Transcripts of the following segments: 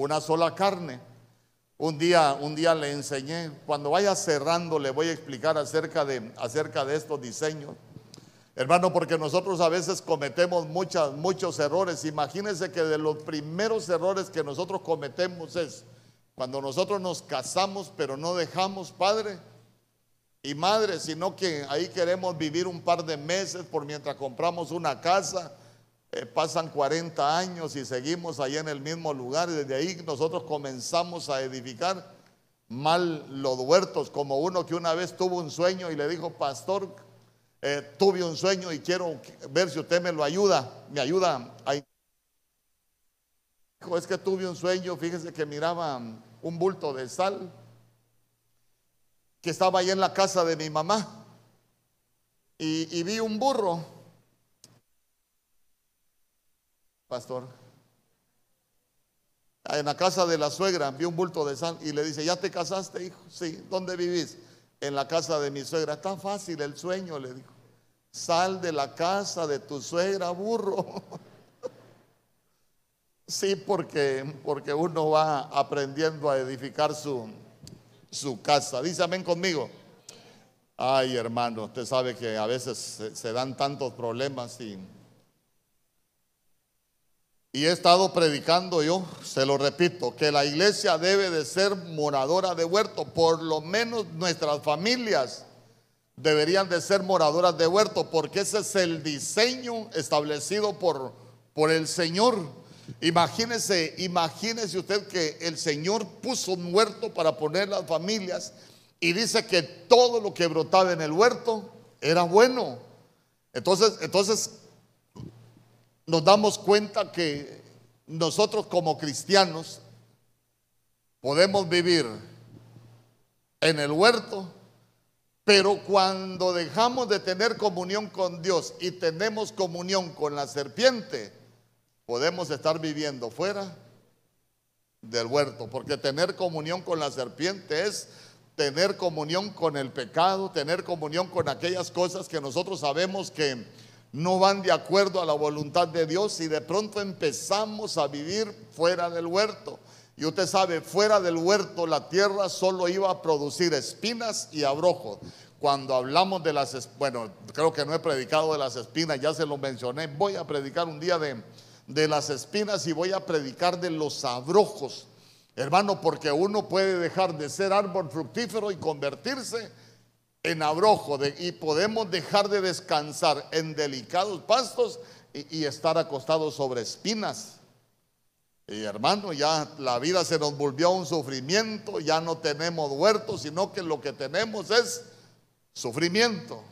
una sola carne. Un día, un día le enseñé, cuando vaya cerrando le voy a explicar acerca de, acerca de estos diseños. Hermano, porque nosotros a veces cometemos muchas, muchos errores. Imagínense que de los primeros errores que nosotros cometemos es cuando nosotros nos casamos pero no dejamos padre y madre, sino que ahí queremos vivir un par de meses por mientras compramos una casa. Eh, pasan 40 años y seguimos ahí en el mismo lugar y desde ahí nosotros comenzamos a edificar mal los huertos, como uno que una vez tuvo un sueño y le dijo, pastor, eh, tuve un sueño y quiero ver si usted me lo ayuda, me ayuda a... Dijo, es que tuve un sueño, fíjese que miraba un bulto de sal que estaba ahí en la casa de mi mamá y, vi un burro, pastor, en la casa de la suegra, vi un bulto de sal y le dice, ¿ya te casaste, hijo? Sí, ¿dónde vivís? en la casa de mi suegra. Está fácil el sueño, le dijo. Sal de la casa de tu suegra, burro. sí, porque, porque uno va aprendiendo a edificar su, su casa. Dice amén conmigo. Ay, hermano, usted sabe que a veces se, se dan tantos problemas y y he estado predicando yo, se lo repito, que la iglesia debe de ser moradora de huerto, por lo menos nuestras familias deberían de ser moradoras de huerto, porque ese es el diseño establecido por, por el Señor. Imagínese, imagínese usted que el Señor puso un huerto para poner las familias y dice que todo lo que brotaba en el huerto era bueno. Entonces, entonces nos damos cuenta que nosotros como cristianos podemos vivir en el huerto, pero cuando dejamos de tener comunión con Dios y tenemos comunión con la serpiente, podemos estar viviendo fuera del huerto, porque tener comunión con la serpiente es tener comunión con el pecado, tener comunión con aquellas cosas que nosotros sabemos que no van de acuerdo a la voluntad de Dios y de pronto empezamos a vivir fuera del huerto. Y usted sabe, fuera del huerto la tierra solo iba a producir espinas y abrojos. Cuando hablamos de las, bueno, creo que no he predicado de las espinas, ya se lo mencioné, voy a predicar un día de, de las espinas y voy a predicar de los abrojos. Hermano, porque uno puede dejar de ser árbol fructífero y convertirse en abrojo y podemos dejar de descansar en delicados pastos y, estar acostados sobre espinas. Y hermano, ya la vida se nos volvió un sufrimiento, ya no tenemos huertos, sino que lo que tenemos es sufrimiento.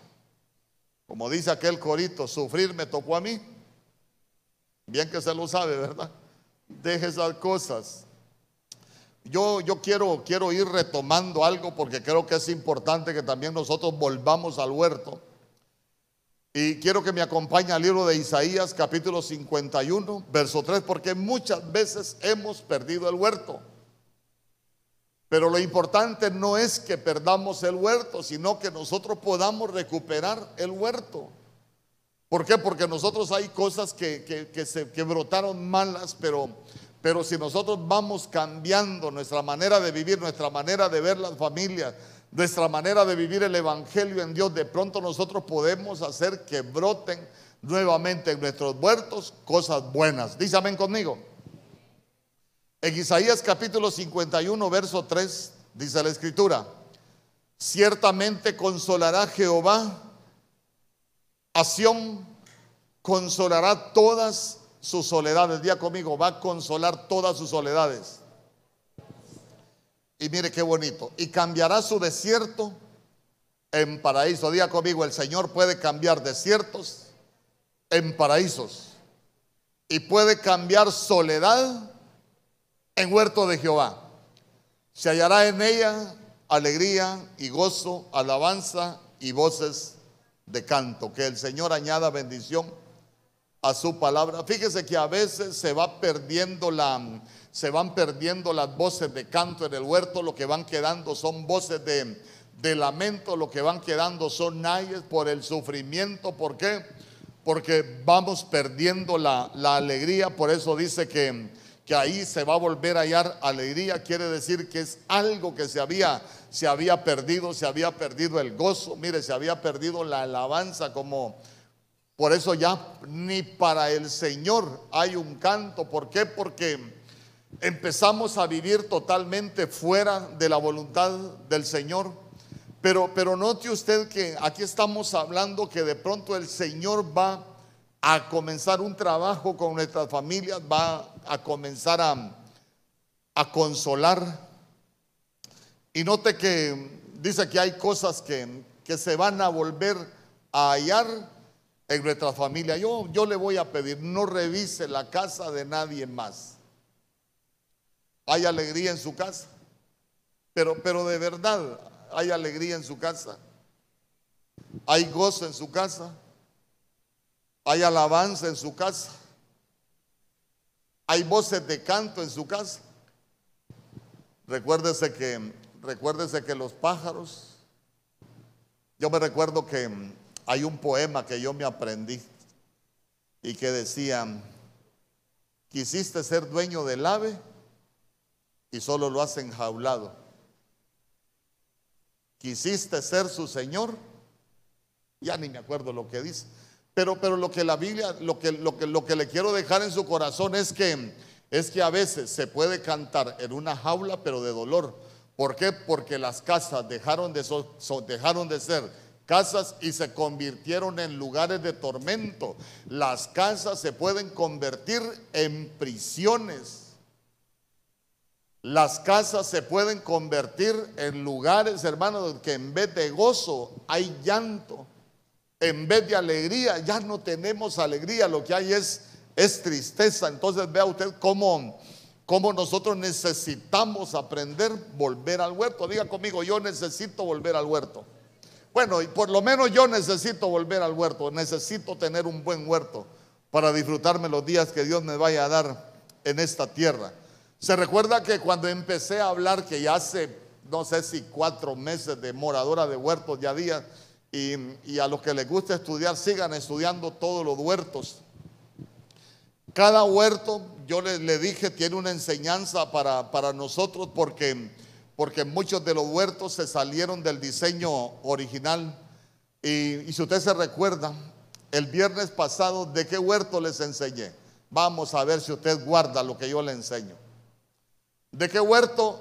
Como dice aquel corito, sufrir me tocó a mí. Bien que se lo sabe, ¿verdad? Deje esas cosas. Yo, quiero, quiero ir retomando algo porque creo que es importante que también nosotros volvamos al huerto. Y quiero que me acompañe al libro de Isaías capítulo 51, verso 3, porque muchas veces hemos perdido el huerto. Pero lo importante no es que perdamos el huerto, sino que nosotros podamos recuperar el huerto. ¿Por qué? Porque nosotros hay cosas que brotaron malas, pero pero si nosotros vamos cambiando nuestra manera de vivir, nuestra manera de ver las familias, nuestra manera de vivir el Evangelio en Dios, de pronto nosotros podemos hacer que broten nuevamente en nuestros huertos cosas buenas. Dice amén conmigo. En Isaías capítulo 51, verso 3, dice la escritura, ciertamente consolará Jehová a Sión, consolará todas sus soledades. Día conmigo, va a consolar todas sus soledades. Y mire qué bonito. Y cambiará su desierto en paraíso. Día conmigo, el Señor puede cambiar desiertos en paraísos. Y puede cambiar soledad en huerto de Jehová. Se hallará en ella alegría y gozo, alabanza y voces de canto. Que el Señor añada bendición a su palabra. Fíjese que a veces se va perdiendo la se van perdiendo las voces de canto en el huerto, lo que van quedando son voces de, de lamento, lo que van quedando son nayes por el sufrimiento. ¿Por qué? Porque vamos perdiendo la, la alegría, por eso dice que, que ahí se va a volver a hallar alegría, quiere decir que es algo que se había, se había perdido, se había perdido el gozo, mire, se había perdido la alabanza como... Por eso ya ni para el Señor hay un canto. ¿Por qué? Porque empezamos a vivir totalmente fuera de la voluntad del Señor. Pero, pero note usted que aquí estamos hablando que de pronto el Señor va a comenzar un trabajo con nuestras familias, va a comenzar a, consolar. Y note que dice que hay cosas que, que se van a volver a hallar en nuestra familia. Yo, yo le voy a pedir, no revise la casa de nadie más. Hay alegría en su casa, pero, pero de verdad hay alegría en su casa. Hay gozo en su casa. Hay alabanza en su casa. Hay voces de canto en su casa. Recuérdese que, recuérdese que los pájaros, yo me recuerdo que hay un poema que yo me aprendí y que decía, quisiste ser dueño del ave y solo lo has enjaulado. Quisiste ser su señor, ya ni me acuerdo lo que dice. Pero, pero lo que la Biblia, lo que, lo, que, lo que le quiero dejar en su corazón es que, es que a veces se puede cantar en una jaula, pero de dolor. ¿Por qué? Porque las casas dejaron de, dejaron de ser casas y se convirtieron en lugares de tormento. Las casas se pueden convertir en prisiones. Las casas se pueden convertir en lugares, hermanos, que en vez de gozo hay llanto. En vez de alegría, ya no tenemos alegría, lo que hay es, es tristeza. Entonces vea usted cómo, cómo nosotros necesitamos aprender volver al huerto. Diga conmigo, yo necesito volver al huerto. Bueno, y por lo menos yo necesito volver al huerto, necesito tener un buen huerto para disfrutarme los días que Dios me vaya a dar en esta tierra. Se recuerda que cuando empecé a hablar, que ya hace, no sé si cuatro meses de moradora de huertos ya días, y, a los que les gusta estudiar, sigan estudiando todos los huertos. Cada huerto, yo le, dije, tiene una enseñanza para, para nosotros porque, porque muchos de los huertos se salieron del diseño original. Y, si usted se recuerda, el viernes pasado, ¿de qué huerto les enseñé? Vamos a ver si usted guarda lo que yo le enseño. ¿De qué huerto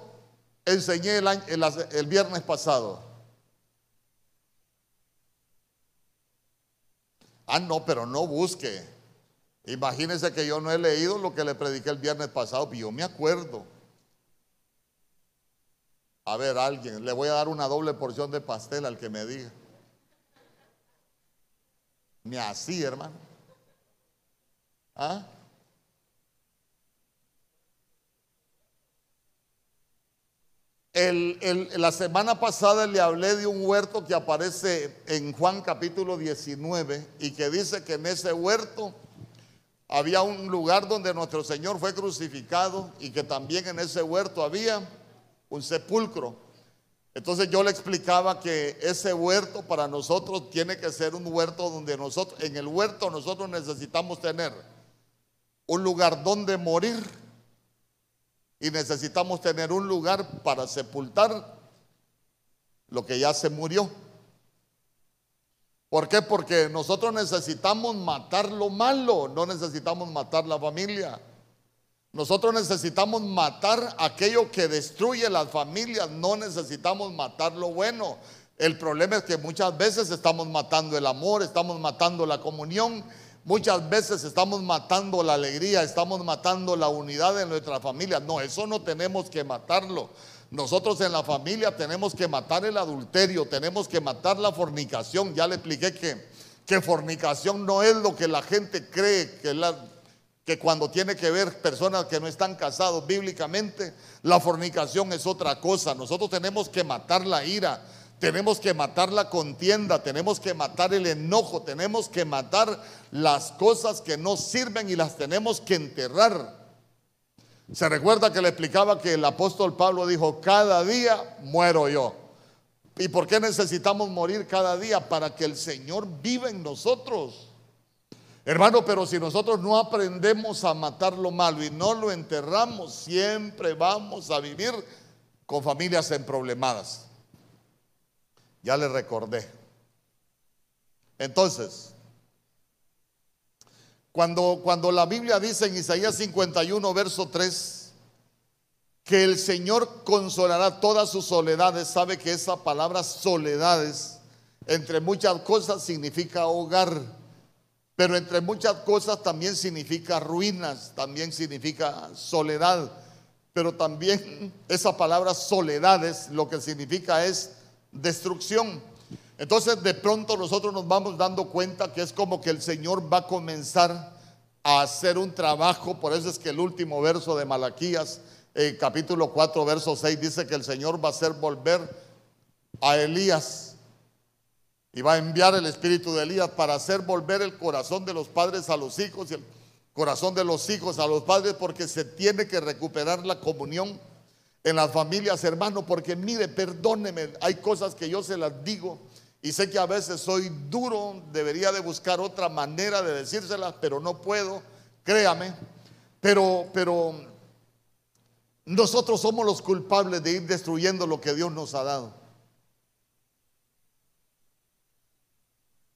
enseñé el, viernes pasado? Ah, no, pero no busque. Imagínense que yo no he leído lo que le prediqué el viernes pasado, pero yo me acuerdo. A ver, alguien, le voy a dar una doble porción de pastel al que me diga. Ni así, hermano. ¿Ah? la semana pasada le hablé de un huerto que aparece en Juan capítulo 19 y que dice que en ese huerto había un lugar donde nuestro Señor fue crucificado y que también en ese huerto había un sepulcro. Entonces yo le explicaba que ese huerto para nosotros tiene que ser un huerto donde nosotros, en el huerto nosotros necesitamos tener un lugar donde morir y necesitamos tener un lugar para sepultar lo que ya se murió. ¿Por qué? Porque nosotros necesitamos matar lo malo, no necesitamos matar la familia. Nosotros necesitamos matar aquello que destruye las familias, no necesitamos matar lo bueno. El problema es que muchas veces estamos matando el amor, estamos matando la comunión, Muchas veces estamos matando la alegría, estamos matando la unidad de nuestra familia. No, eso no tenemos que matarlo. Nosotros en la familia tenemos que matar el adulterio, tenemos que matar la fornicación. Ya le expliqué que, que fornicación no es lo que la gente cree que, la, que cuando tiene que ver personas que no están casados bíblicamente, la fornicación es otra cosa. Nosotros tenemos que matar la ira, tenemos que matar la contienda, tenemos que matar el enojo, tenemos que matar las cosas que no sirven y las tenemos que enterrar. Se recuerda que le explicaba que el apóstol Pablo dijo, cada día muero yo. ¿Y por qué necesitamos morir cada día? Para que el Señor viva en nosotros. Hermano, pero si nosotros no aprendemos a matar lo malo y no lo enterramos, siempre vamos a vivir con familias en problemadas. Ya le recordé. Entonces, cuando, cuando la Biblia dice en Isaías 51, verso 3, que el Señor consolará todas sus soledades, sabe que esa palabra soledades, entre muchas cosas, significa hogar. Pero entre muchas cosas también significa ruinas, también significa soledad. Pero también esa palabra soledades lo que significa es destrucción. Entonces de pronto nosotros nos vamos dando cuenta que es como que el Señor va a comenzar a hacer un trabajo. Por eso es que el último verso de Malaquías, eh, capítulo 4, verso 6, dice que el Señor va a hacer volver a Elías y va a enviar el espíritu de Elías para hacer volver el corazón de los padres a los hijos y el corazón de los hijos a los padres porque se tiene que recuperar la comunión en las familias, hermano, porque mire, perdóneme, hay cosas que yo se las digo y sé que a veces soy duro, debería de buscar otra manera de decírselas, pero no puedo, créame, pero, pero nosotros somos los culpables de ir destruyendo lo que Dios nos ha dado.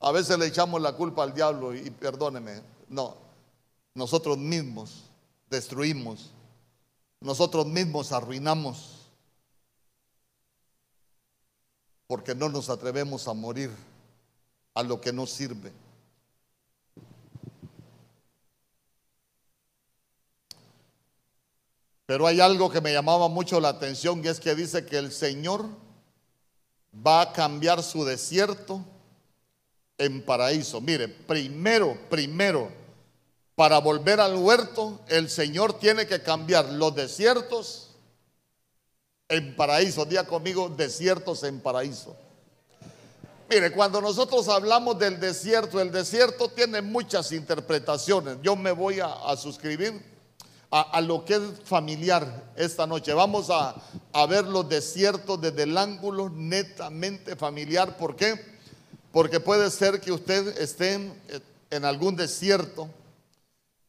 A veces le echamos la culpa al diablo y perdóneme, no, nosotros mismos destruimos, nosotros mismos arruinamos, porque no nos atrevemos a morir a lo que nos sirve. Pero hay algo que me llamaba mucho la atención y es que dice que el Señor va a cambiar su desierto en paraíso. Mire, primero, primero, para volver al huerto, el Señor tiene que cambiar los desiertos en paraíso. Día conmigo, desiertos en paraíso. Mire, cuando nosotros hablamos del desierto, el desierto tiene muchas interpretaciones. Yo me voy a, suscribir a, lo que es familiar esta noche. Vamos a, a ver los desiertos desde el ángulo netamente familiar. ¿Por qué? Porque puede ser que usted esté en, algún desierto,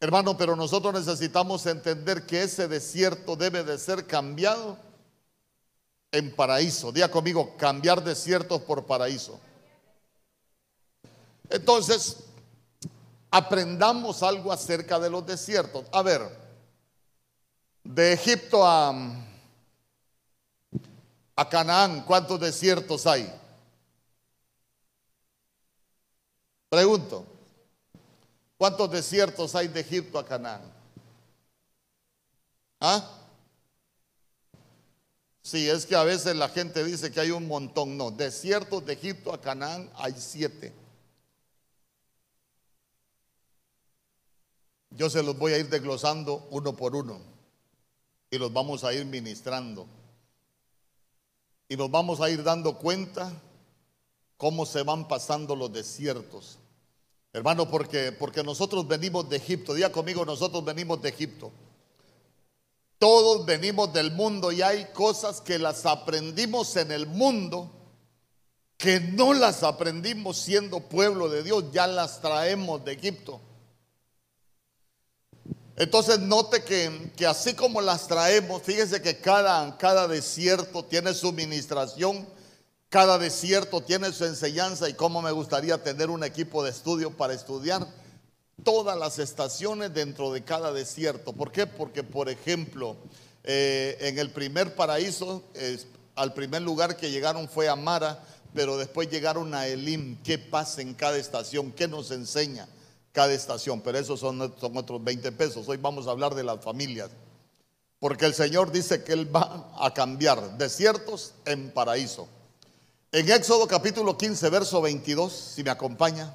hermano, pero nosotros necesitamos entender que ese desierto debe de ser cambiado en paraíso. Día conmigo, cambiar desiertos por paraíso. Entonces, aprendamos algo acerca de los desiertos. A ver, de Egipto a Canaán, ¿cuántos desiertos hay? Pregunto, ¿cuántos desiertos hay de Egipto a Canaán? ¿Ah? Sí, es que a veces la gente dice que hay un montón. No, desiertos de Egipto a Canaán hay siete. Yo se los voy a ir desglosando uno por uno y los vamos a ir ministrando. Y nos vamos a ir dando cuenta cómo se van pasando los desiertos. Hermano, porque, porque nosotros venimos de Egipto. Diga conmigo, nosotros venimos de Egipto. Todos venimos del mundo y hay cosas que las aprendimos en el mundo que no las aprendimos siendo pueblo de Dios, ya las traemos de Egipto. Entonces note que, que así como las traemos, fíjese que cada, cada desierto tiene su ministración cada desierto tiene su enseñanza y cómo me gustaría tener un equipo de estudio para estudiar todas las estaciones dentro de cada desierto. ¿Por qué? Porque, por ejemplo, eh, en el primer paraíso, al primer lugar que llegaron fue a Mara, pero después llegaron a Elim. ¿Qué pasa en cada estación? ¿Qué nos enseña cada estación? Pero esos son, son otros 20 pesos. Hoy vamos a hablar de las familias. Porque el Señor dice que Él va a cambiar desiertos en paraíso. En Éxodo capítulo 15, verso 22, si me acompaña,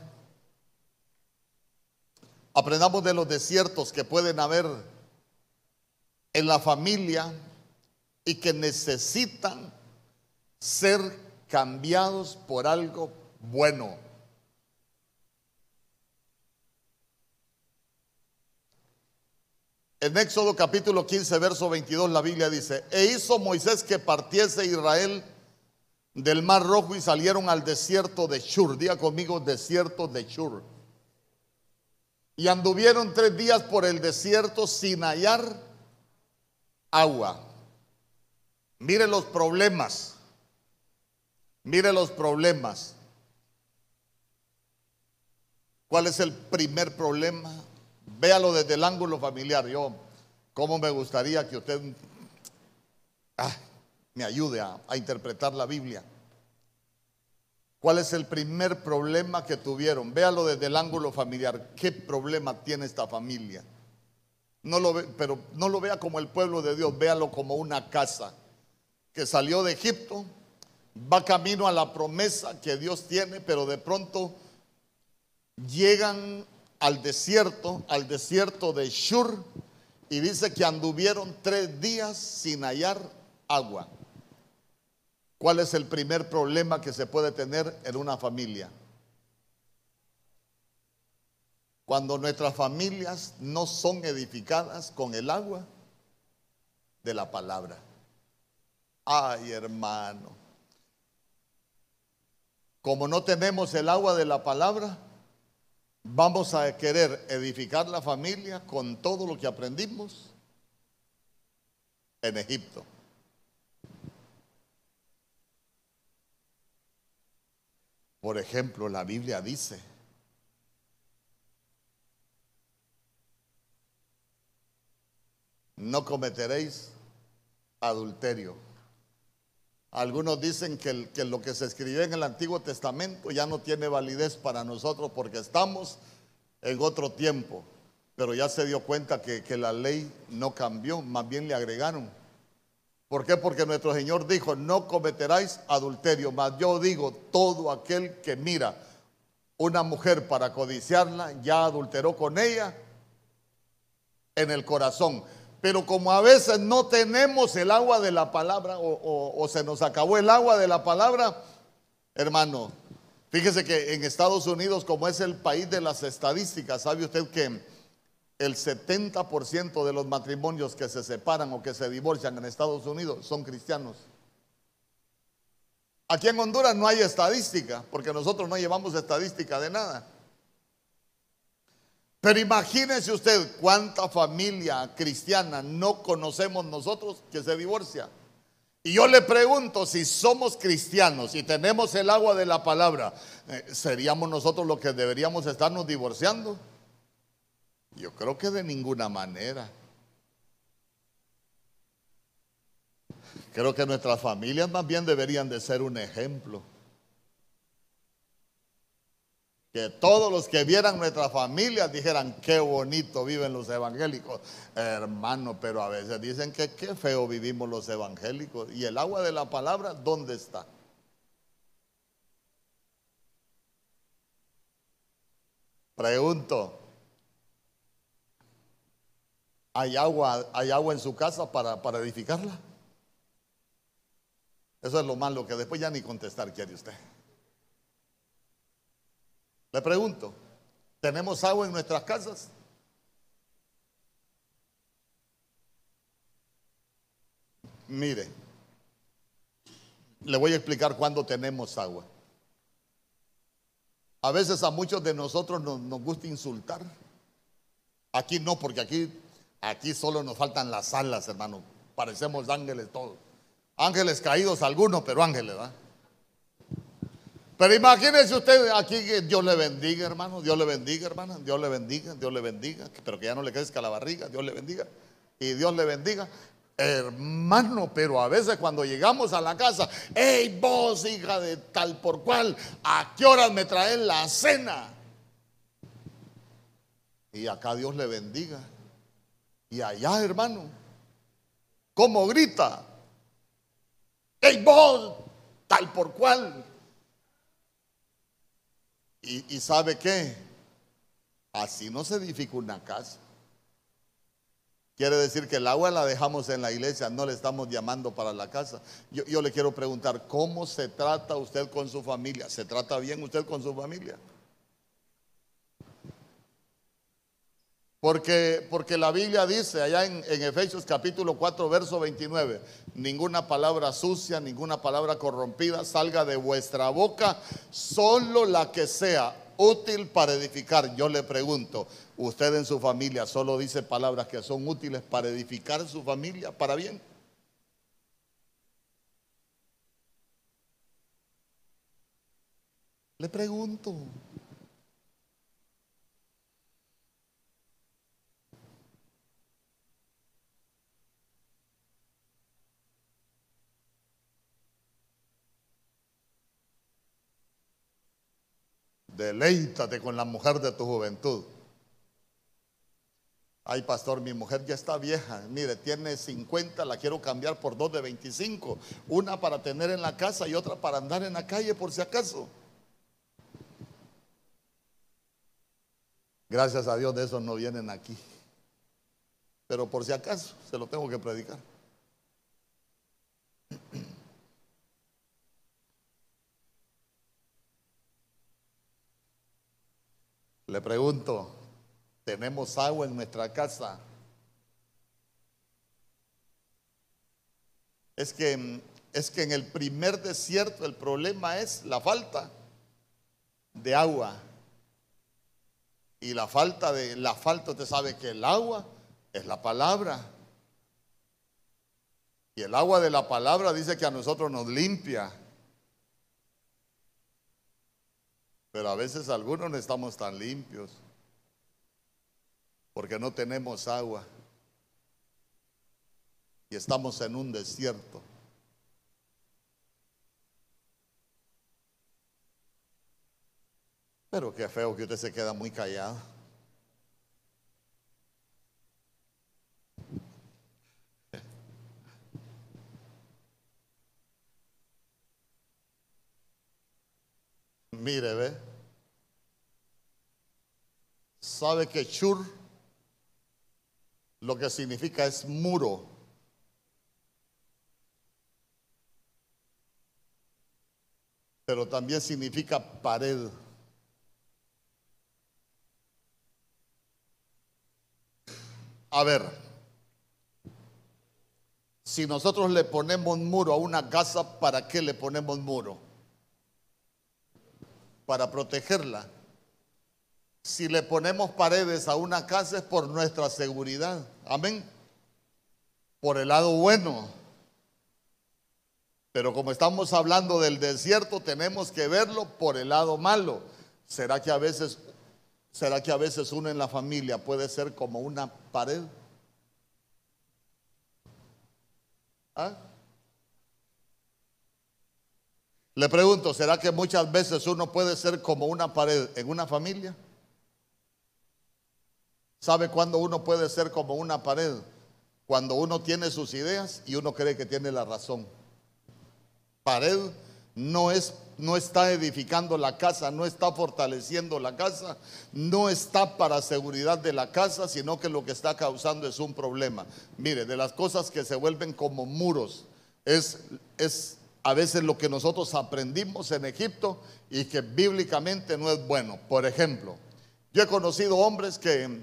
aprendamos de los desiertos que pueden haber en la familia y que necesitan ser cambiados por algo bueno. En Éxodo capítulo 15, verso 22, la Biblia dice, e hizo Moisés que partiese Israel del Mar Rojo y salieron al desierto de Shur. Diga conmigo, desierto de Shur. Y anduvieron tres días por el desierto sin hallar agua. Mire los problemas. Mire los problemas. ¿Cuál es el primer problema? Véalo desde el ángulo familiar. Yo, ¿cómo me gustaría que usted ah, me ayude a, interpretar la Biblia? ¿Cuál es el primer problema que tuvieron? Véalo desde el ángulo familiar. ¿Qué problema tiene esta familia? No lo ve, pero no lo vea como el pueblo de Dios, véalo como una casa que salió de Egipto, va camino a la promesa que Dios tiene, pero de pronto llegan al desierto, al desierto de Shur, y dice que anduvieron tres días sin hallar agua. ¿Cuál es el primer problema que se puede tener en una familia? Cuando nuestras familias no son edificadas con el agua de la palabra. Ay, hermano. Como no tenemos el agua de la palabra, vamos a querer edificar la familia con todo lo que aprendimos en Egipto. Por ejemplo, la Biblia dice, no cometeréis adulterio. Algunos dicen que, lo que se escribió en el Antiguo Testamento ya no tiene validez para nosotros porque estamos en otro tiempo, pero ya se dio cuenta que, que la ley no cambió, más bien le agregaron. ¿Por qué? Porque nuestro Señor dijo, no cometeráis adulterio, mas yo digo, todo aquel que mira una mujer para codiciarla, ya adulteró con ella en el corazón. Pero como a veces no tenemos el agua de la palabra o, se nos acabó el agua de la palabra, hermano, fíjese que en Estados Unidos, como es el país de las estadísticas, ¿sabe usted que el 70% de los matrimonios que se separan o que se divorcian en Estados Unidos son cristianos. Aquí en Honduras no hay estadística, porque nosotros no llevamos estadística de nada. Pero imagínese usted cuánta familia cristiana no conocemos nosotros que se divorcia. Y yo le pregunto, si somos cristianos y tenemos el agua de la palabra, eh, ¿seríamos nosotros los que deberíamos estarnos divorciando? Yo creo que de ninguna manera. Creo que nuestras familias más bien deberían de ser un ejemplo. Que todos los que vieran nuestras familias dijeran, qué bonito viven los evangélicos. Hermano, pero a veces dicen que qué feo vivimos los evangélicos. ¿Y el agua de la palabra dónde está? Pregunto, ¿Hay agua, hay agua en su casa para, para edificarla? Eso es lo malo, que después ya ni contestar quiere usted. Le pregunto, ¿tenemos agua en nuestras casas? Mire, le voy a explicar cuándo tenemos agua. A veces a muchos de nosotros nos, nos gusta insultar. Aquí no, porque aquí Aquí solo nos faltan las alas, hermano. Parecemos ángeles todos. Ángeles caídos algunos, pero ángeles, ¿verdad? Pero imagínense usted aquí que Dios le bendiga, hermano. Dios le bendiga, hermana. Dios le bendiga, Dios le bendiga. Pero que ya no le crezca la barriga. Dios le bendiga. Y Dios le bendiga. Hermano, pero a veces cuando llegamos a la casa, hey vos, hija de tal por cual, ¿a qué horas me traen la cena? Y acá Dios le bendiga. Y allá, hermano, como grita, ¡Ey vos! Tal por cual. Y, y, sabe qué? Así no se edifica una casa. Quiere decir que el agua la dejamos en la iglesia, no le estamos llamando para la casa. Yo, yo le quiero preguntar, ¿cómo se trata usted con su familia? ¿Se trata bien usted con su familia? Porque, porque la Biblia dice allá en, Efesios capítulo 4, verso 29, ninguna palabra sucia, ninguna palabra corrompida salga de vuestra boca, solo la que sea útil para edificar. Yo le pregunto, ¿usted en su familia solo dice palabras que son útiles para edificar su familia para bien? Le pregunto. Deleítate con la mujer de tu juventud. Ay, pastor, mi mujer ya está vieja. Mire, tiene 50, la quiero cambiar por dos de 25. Una para tener en la casa y otra para andar en la calle por si acaso. Gracias a Dios de esos no vienen aquí. Pero por si acaso, se lo tengo que predicar. Le pregunto, ¿tenemos agua en nuestra casa? Es que, es que en el primer desierto el problema es la falta de agua. Y la falta de la falta, usted sabe que el agua es la palabra. Y el agua de la palabra dice que a nosotros nos limpia. Pero a veces algunos no estamos tan limpios porque no tenemos agua y estamos en un desierto. Pero qué feo que usted se queda muy callado. Mire, ve. Sabe que chur lo que significa es muro. Pero también significa pared. A ver, si nosotros le ponemos muro a una casa, ¿para qué le ponemos muro? Para protegerla. Si le ponemos paredes a una casa es por nuestra seguridad. Amén. Por el lado bueno. Pero como estamos hablando del desierto, tenemos que verlo por el lado malo. ¿Será que a veces será que a veces uno en la familia puede ser como una pared? ¿Ah? Le pregunto, ¿será que muchas veces uno puede ser como una pared en una familia? ¿Sabe cuándo uno puede ser como una pared? Cuando uno tiene sus ideas y uno cree que tiene la razón. Pared no es no está edificando la casa, no está fortaleciendo la casa, no está para seguridad de la casa, sino que lo que está causando es un problema. Mire, de las cosas que se vuelven como muros es es a veces lo que nosotros aprendimos en Egipto y que bíblicamente no es bueno. Por ejemplo, yo he conocido hombres que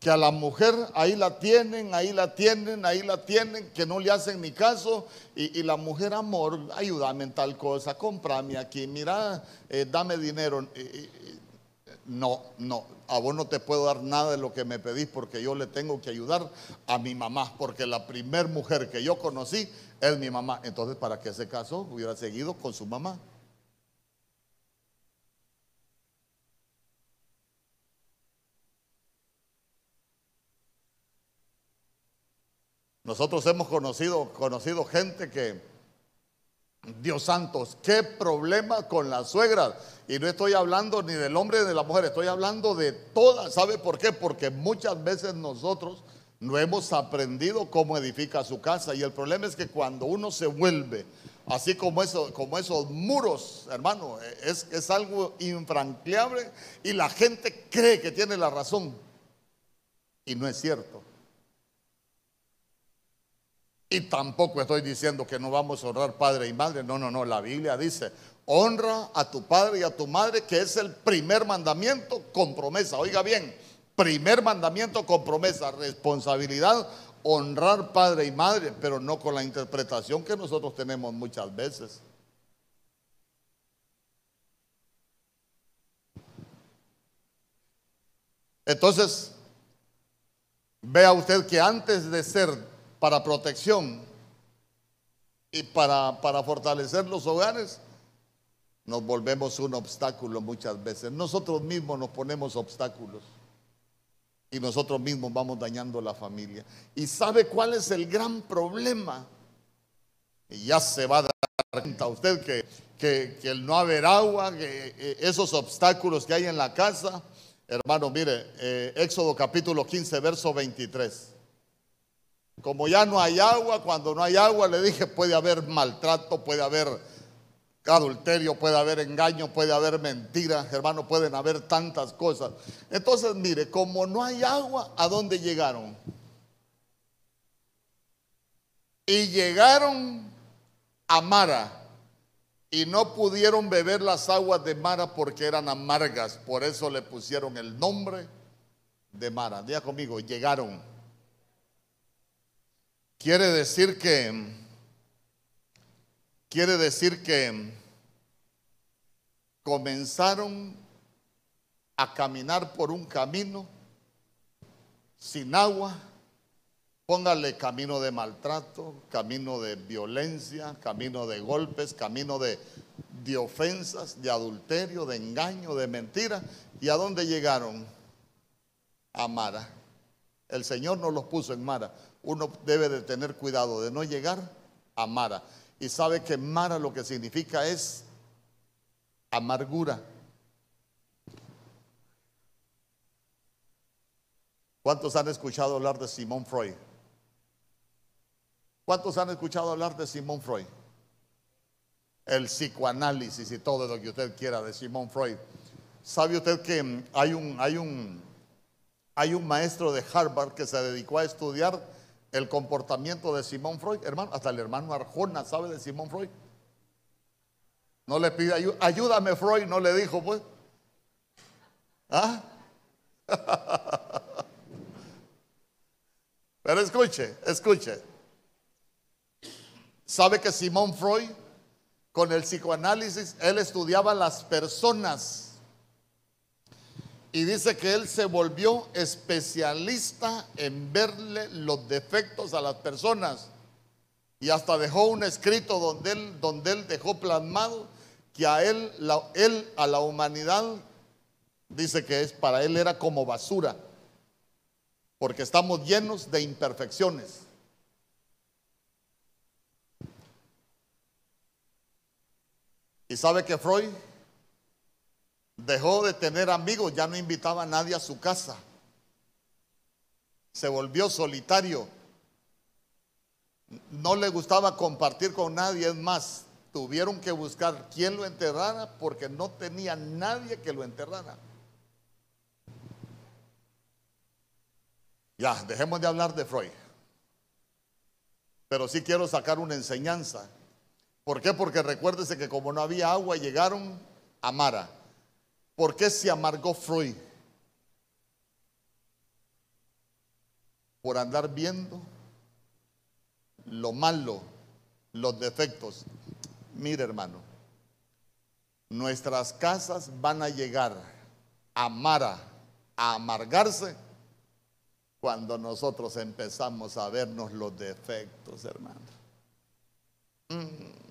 que a la mujer ahí la tienen, ahí la tienen, ahí la tienen, que no le hacen ni caso, y, la mujer, amor, ayúdame en tal cosa, comprame aquí, mira, eh, dame dinero. No, no, a vos no te puedo dar nada de lo que me pedís porque yo le tengo que ayudar a mi mamá, porque la primer mujer que yo conocí es mi mamá. Entonces, ¿para qué se casó? Hubiera seguido con su mamá. Nosotros hemos conocido, conocido gente que, Dios santos, qué problema con las suegras. Y no estoy hablando ni del hombre ni de la mujer, estoy hablando de todas. ¿Sabe por qué? Porque muchas veces nosotros no hemos aprendido cómo edifica su casa. Y el problema es que cuando uno se vuelve así como, eso, esos muros, hermano, es algo infranqueable y la gente cree que tiene la razón. Y no es cierto. Y tampoco estoy diciendo que no vamos a honrar padre y madre. No, no, no. La Biblia dice, honra a tu padre y a tu madre, que es el primer mandamiento con promesa. Oiga bien, primer mandamiento con promesa, responsabilidad, honrar padre y madre, pero no con la interpretación que nosotros tenemos muchas veces. Entonces, vea usted que antes de ser para protección y para, para fortalecer los hogares, nos volvemos un obstáculo muchas veces. Nosotros mismos nos ponemos obstáculos y nosotros mismos vamos dañando la familia. ¿Y sabe cuál es el gran problema? Y ya se va a dar cuenta usted que, que, el no haber agua, eh, esos obstáculos que hay en la casa. Hermano, mire, eh, Éxodo capítulo 15, verso 23. Como ya no hay agua, cuando no hay agua, le dije, puede haber maltrato, puede haber adulterio, puede haber engaño, puede haber mentiras, hermano, pueden haber tantas cosas. Entonces, mire, como no hay agua, ¿a dónde llegaron? Y llegaron a Mara y no pudieron beber las aguas de Mara porque eran amargas, por eso le pusieron el nombre de Mara. Diga conmigo, llegaron. Quiere decir que Quiere decir que comenzaron a caminar por un camino sin agua. Póngale camino de maltrato, camino de violencia, camino de golpes, camino de, de ofensas, de adulterio, de engaño, de mentira. ¿Y a dónde llegaron? A Mara. El Señor nos los puso en Mara. Uno debe de tener cuidado de no llegar a Mara y sabe que Mara lo que significa es amargura. ¿Cuántos han escuchado hablar de Simón Freud? ¿Cuántos han escuchado hablar de Simón Freud? El psicoanálisis y todo lo que usted quiera de Simón Freud. ¿Sabe usted que hay un, hay un, hay un maestro de Harvard que se dedicó a estudiar el comportamiento de Simón Freud, hermano, hasta el hermano Arjona sabe de Simón Freud. No le pide ayuda, ayúdame Freud, no le dijo pues. ¿Ah? Pero escuche, escuche. ¿Sabe que Simón Freud, con el psicoanálisis, él estudiaba las personas? Y dice que él se volvió especialista en verle los defectos a las personas. Y hasta dejó un escrito donde él, donde él dejó plasmado que a él, a la humanidad, dice que es para él era como basura. Porque estamos llenos de imperfecciones. Y sabe que Freud Dejó de tener amigos, ya no invitaba a nadie a su casa. Se volvió solitario. No le gustaba compartir con nadie, es más, tuvieron que buscar quién lo enterrara porque no tenía nadie que lo enterrara. Ya, dejemos de hablar de Freud. Pero sí quiero sacar una enseñanza. ¿Por qué? Porque recuérdese que como no había agua, llegaron a Mara. ¿Por qué se amargó Freud? Por andar viendo lo malo, los defectos. Mire hermano, nuestras casas van a llegar a amar, a amargarse cuando nosotros empezamos a vernos los defectos, hermano. Mm.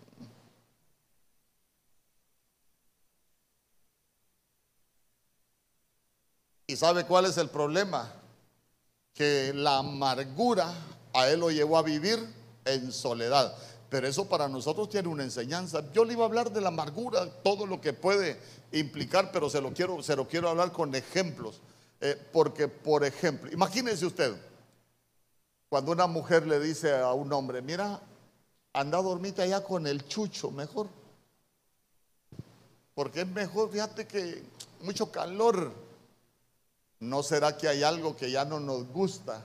¿Y sabe cuál es el problema? Que la amargura a él lo llevó a vivir en soledad. Pero eso para nosotros tiene una enseñanza. Yo le iba a hablar de la amargura, todo lo que puede implicar, pero se lo quiero, se lo quiero hablar con ejemplos. Eh, porque, por ejemplo, imagínense usted, cuando una mujer le dice a un hombre, mira, anda a allá con el chucho, mejor. Porque es mejor, fíjate que mucho calor. ¿No será que hay algo que ya no nos gusta?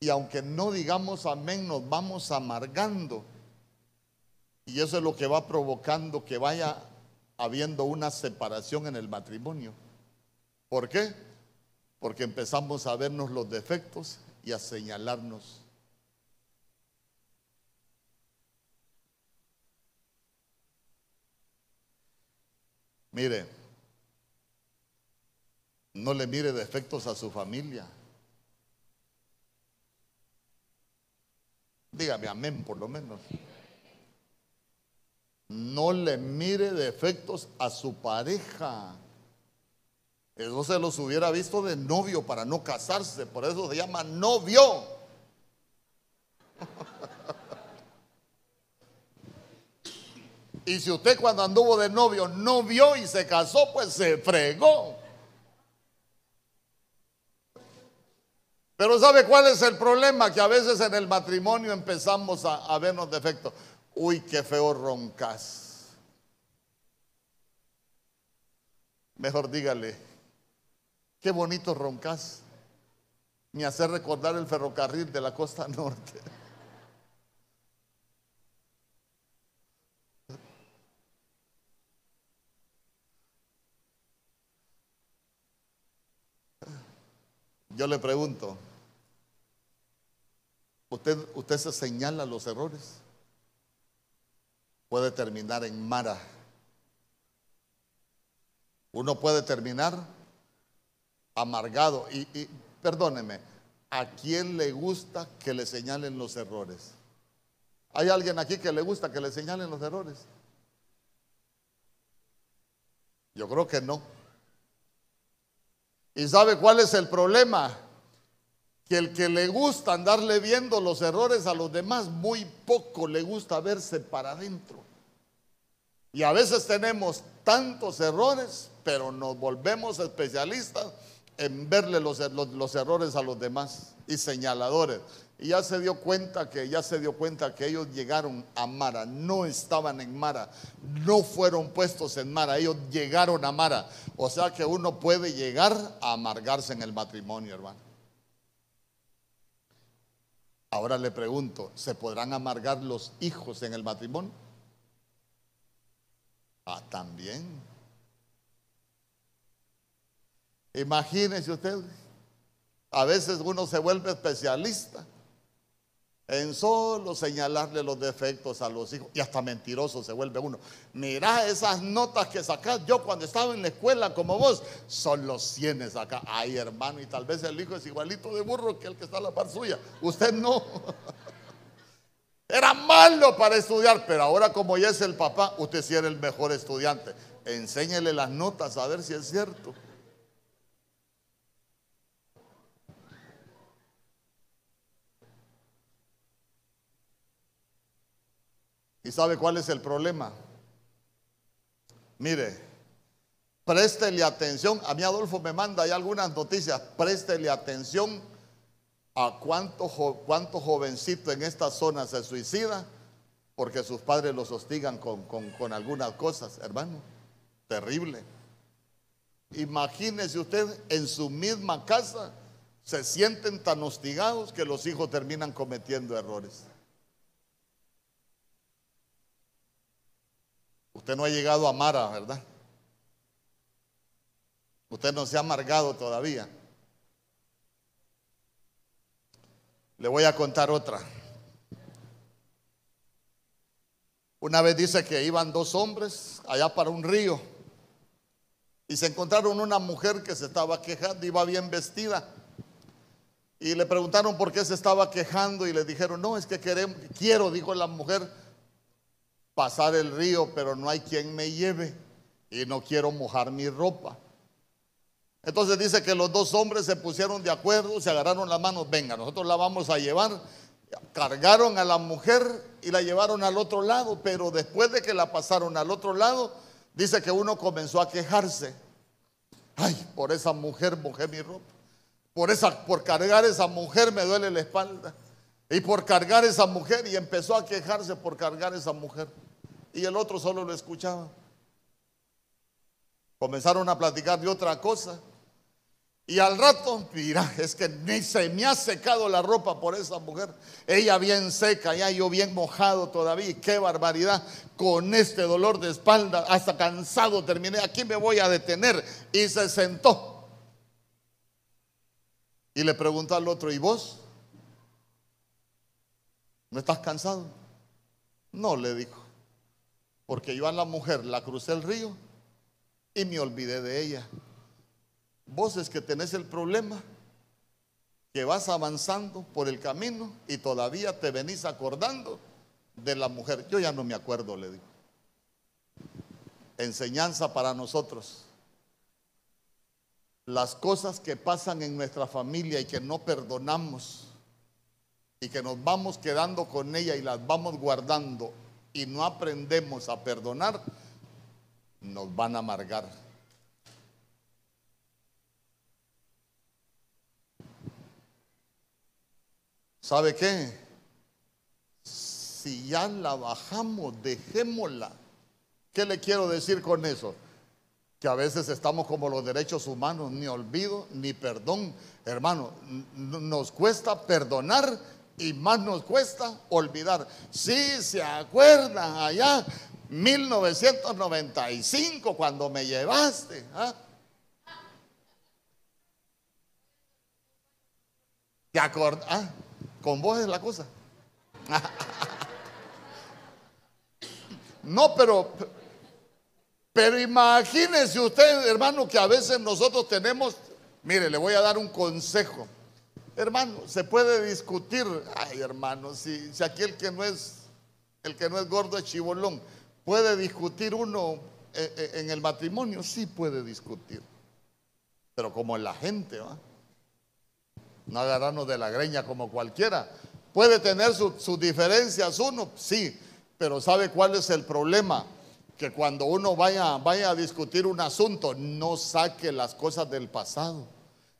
Y aunque no digamos amén, nos vamos amargando. Y eso es lo que va provocando que vaya habiendo una separación en el matrimonio. ¿Por qué? Porque empezamos a vernos los defectos y a señalarnos. Mire, No le mire defectos a su familia. Dígame amén por lo menos. No le mire defectos a su pareja. Eso se los hubiera visto de novio para no casarse. Por eso se llama novio. Y si usted cuando anduvo de novio no vio y se casó, pues se fregó. Pero ¿sabe cuál es el problema? Que a veces en el matrimonio empezamos a, vernos defectos. Uy, qué feo roncas. Mejor dígale, qué bonito roncas. Me hace recordar el ferrocarril de la costa norte. Yo le pregunto, ¿usted, usted se señala los errores? Puede terminar en Mara. Uno puede terminar amargado. Y, y perdóneme, ¿a quién le gusta que le señalen los errores? ¿Hay alguien aquí que le gusta que le señalen los errores? Yo creo que no. ¿Y sabe cuál es el problema? Que el que le gusta andarle viendo los errores a los demás, muy poco le gusta verse para adentro. Y a veces tenemos tantos errores, pero nos volvemos especialistas en verle los, los, errores a los demás y señaladores. Y ya se dio cuenta que ya se dio cuenta que ellos llegaron a Mara, no estaban en Mara, no fueron puestos en Mara, ellos llegaron a Mara. O sea que uno puede llegar a amargarse en el matrimonio, hermano. Ahora le pregunto, ¿se podrán amargar los hijos en el matrimonio? Ah, también. Imagínese usted, a veces uno se vuelve especialista en solo señalarle los defectos a los hijos y hasta mentiroso se vuelve uno. Mira esas notas que sacas yo cuando estaba en la escuela como vos, son los cienes acá. Ay, hermano, y tal vez el hijo es igualito de burro que el que está a la par suya. Usted no. Era malo para estudiar, pero ahora como ya es el papá, usted sí era el mejor estudiante. Enséñele las notas a ver si es cierto. ¿Y sabe cuál es el problema? Mire, préstele atención. A mí Adolfo me manda ahí algunas noticias. Préstele atención a cuánto, cuánto jovencito en esta zona se suicida porque sus padres los hostigan con, con algunas cosas, hermano. Terrible. Imagínese usted en su misma casa se sienten tan hostigados que los hijos terminan cometiendo errores. Usted no ha llegado a Mara, ¿verdad? Usted no se ha amargado todavía. Le voy a contar otra. Una vez dice que iban dos hombres allá para un río y se encontraron una mujer que se estaba quejando, iba bien vestida. Y le preguntaron por qué se estaba quejando y le dijeron, no, es que queremos, quiero, dijo la mujer, pasar el río, pero no hay quien me lleve y no quiero mojar mi ropa. Entonces dice que los dos hombres se pusieron de acuerdo, se agarraron las manos, venga, nosotros la vamos a llevar. Cargaron a la mujer y la llevaron al otro lado, pero después de que la pasaron al otro lado, dice que uno comenzó a quejarse. Ay, por esa mujer mojé mi ropa. Por, esa, por cargar esa mujer me duele la espalda. Y por cargar esa mujer, y empezó a quejarse por cargar esa mujer. Y el otro solo lo escuchaba. Comenzaron a platicar de otra cosa. Y al rato, mira, es que ni se me ha secado la ropa por esa mujer. Ella bien seca, ya yo bien mojado todavía. qué barbaridad. Con este dolor de espalda, hasta cansado terminé. Aquí me voy a detener. Y se sentó. Y le preguntó al otro, ¿y vos? ¿No estás cansado? No, le dijo. Porque yo a la mujer la crucé el río y me olvidé de ella. vos es que tenés el problema que vas avanzando por el camino y todavía te venís acordando de la mujer. Yo ya no me acuerdo, le digo. Enseñanza para nosotros. Las cosas que pasan en nuestra familia y que no perdonamos y que nos vamos quedando con ella y las vamos guardando y no aprendemos a perdonar, nos van a amargar. ¿Sabe qué? Si ya la bajamos, dejémosla. ¿Qué le quiero decir con eso? Que a veces estamos como los derechos humanos, ni olvido, ni perdón. Hermano, nos cuesta perdonar y más nos cuesta olvidar. Si se acuerdan allá, 1995, cuando me llevaste. ¿ah? ¿Te acordas? Ah, con vos es la cosa. no, pero, pero imagínese usted, hermano, que a veces nosotros tenemos, mire, le voy a dar un consejo. Hermano, se puede discutir, ay hermano, si, aquí el que no es, el que no es gordo es chibolón, puede discutir uno eh, eh, en el matrimonio, sí puede discutir, pero como la gente, ¿va? no agarrarnos de la greña como cualquiera. Puede tener sus diferencias uno, sí, pero ¿sabe cuál es el problema? Que cuando uno vaya, vaya a discutir un asunto, no saque las cosas del pasado.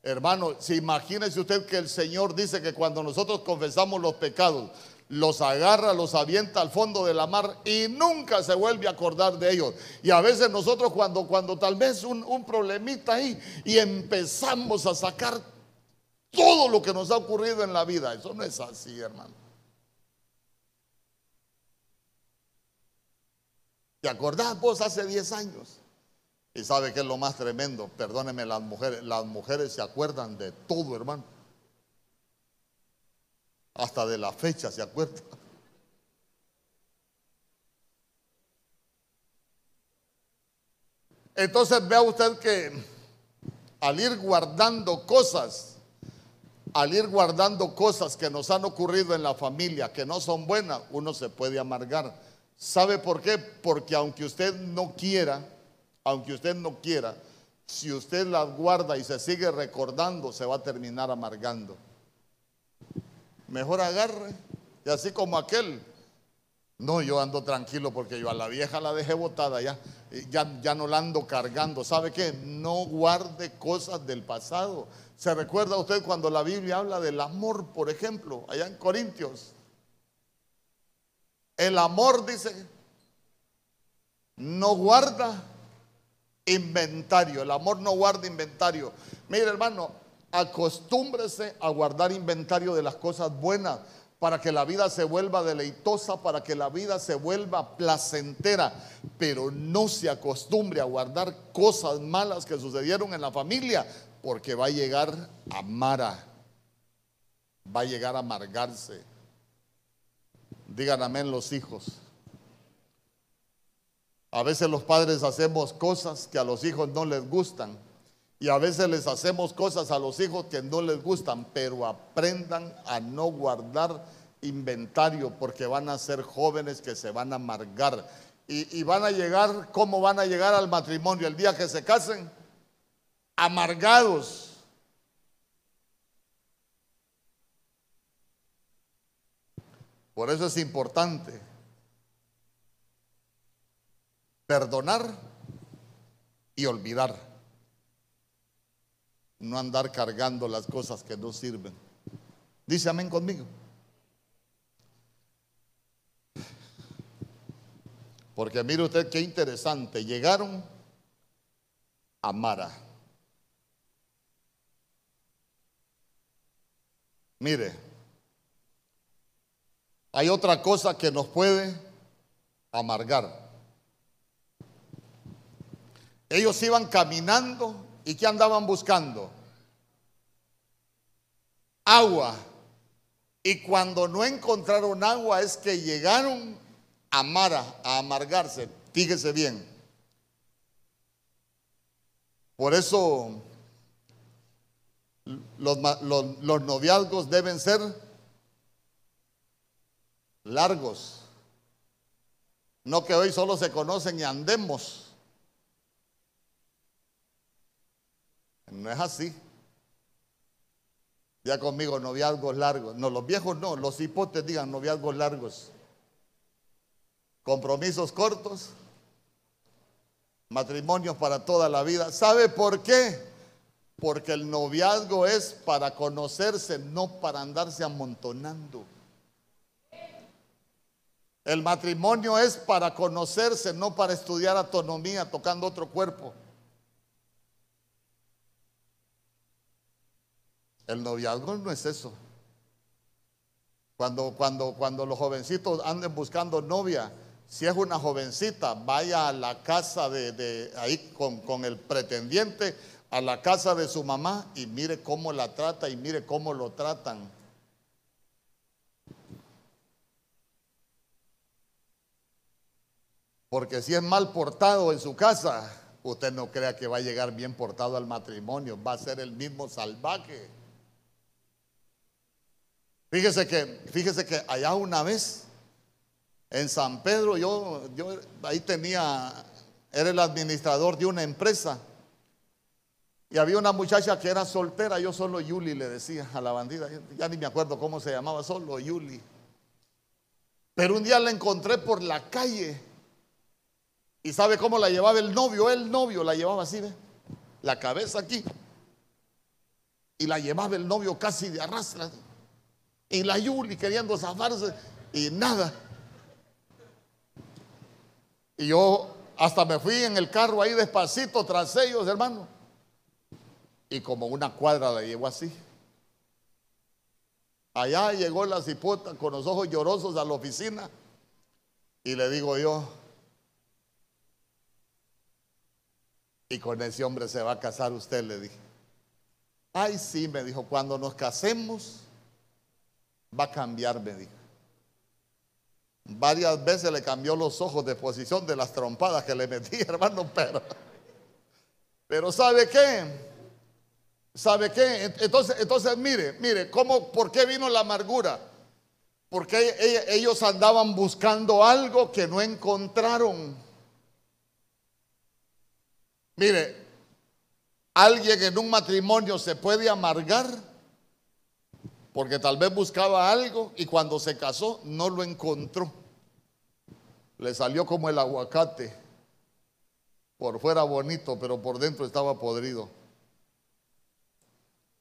Hermano, si imagínese usted que el Señor dice que cuando nosotros confesamos los pecados, los agarra, los avienta al fondo de la mar y nunca se vuelve a acordar de ellos. Y a veces nosotros cuando, cuando tal vez un, un problemita ahí y empezamos a sacar todo lo que nos ha ocurrido en la vida. Eso no es así, hermano. ¿Te acordás vos hace 10 años? Y sabe que es lo más tremendo, perdóneme las mujeres, las mujeres se acuerdan de todo, hermano. Hasta de la fecha se acuerdan. Entonces vea usted que al ir guardando cosas, al ir guardando cosas que nos han ocurrido en la familia que no son buenas, uno se puede amargar. ¿Sabe por qué? Porque aunque usted no quiera, aunque usted no quiera, si usted las guarda y se sigue recordando, se va a terminar amargando. Mejor agarre. Y así como aquel, no, yo ando tranquilo porque yo a la vieja la dejé botada ya, ya, ya no la ando cargando. ¿Sabe qué? No guarde cosas del pasado. ¿Se recuerda usted cuando la Biblia habla del amor, por ejemplo, allá en Corintios? El amor, dice, no guarda inventario. El amor no guarda inventario. Mire, hermano, acostúmbrese a guardar inventario de las cosas buenas para que la vida se vuelva deleitosa, para que la vida se vuelva placentera, pero no se acostumbre a guardar cosas malas que sucedieron en la familia, porque va a llegar a Mara, va a llegar a amargarse. Digan amén los hijos. A veces los padres hacemos cosas que a los hijos no les gustan y a veces les hacemos cosas a los hijos que no les gustan, pero aprendan a no guardar inventario porque van a ser jóvenes que se van a amargar y, van a llegar, ¿cómo van a llegar al matrimonio el día que se casen? amargados. Por eso es importante perdonar y olvidar. No andar cargando las cosas que no sirven. Dice amén conmigo. Porque mire usted qué interesante. Llegaron a Mara. Mire, hay otra cosa que nos puede amargar. Ellos iban caminando y ¿qué andaban buscando? Agua. Y cuando no encontraron agua es que llegaron a Mara, a amargarse. Fíjese bien. Por eso Los, los, los noviazgos deben ser largos. No que hoy solo se conocen y andemos. No es así. Ya conmigo, noviazgos largos. No, los viejos no, los hipotes digan noviazgos largos. Compromisos cortos, matrimonios para toda la vida. ¿Sabe por qué? Porque el noviazgo es para conocerse, no para andarse amontonando. El matrimonio es para conocerse, no para estudiar autonomía tocando otro cuerpo. El noviazgo no es eso. Cuando, cuando, cuando los jovencitos anden buscando novia, si es una jovencita, vaya a la casa de, ahí con, con, el pretendiente, a la casa de su mamá y mire cómo la trata y mire cómo lo tratan. Porque si es mal portado en su casa, usted no crea que va a llegar bien portado al matrimonio, va a ser el mismo salvaje. Fíjese que, fíjese que allá una vez en San Pedro, yo, yo ahí tenía, era el administrador de una empresa. Y había una muchacha que era soltera, yo solo Yuli le decía a la bandida, ya ni me acuerdo cómo se llamaba, solo Yuli. Pero un día la encontré por la calle. ¿Y sabe cómo la llevaba el novio? El novio la llevaba así, ¿ve? La cabeza aquí. Y la llevaba el novio casi de arrastra. Y la Yuli queriendo zafarse y nada. Y yo hasta me fui en el carro ahí despacito tras ellos, hermano. Y como una cuadra la llevó así. Allá llegó la cipota con los ojos llorosos a la oficina. Y le digo yo, y con ese hombre se va a casar usted, le dije. Ay, sí, me dijo, cuando nos casemos va a cambiar, me dijo. Varias veces le cambió los ojos de posición de las trompadas que le metí, hermano, pero, pero ¿sabe qué? ¿Sabe qué? Entonces, entonces mire, mire, ¿cómo, ¿por qué vino la amargura? Porque ellos andaban buscando algo que no encontraron. Mire, alguien en un matrimonio se puede amargar porque tal vez buscaba algo y cuando se casó no lo encontró. Le salió como el aguacate, por fuera bonito, pero por dentro estaba podrido.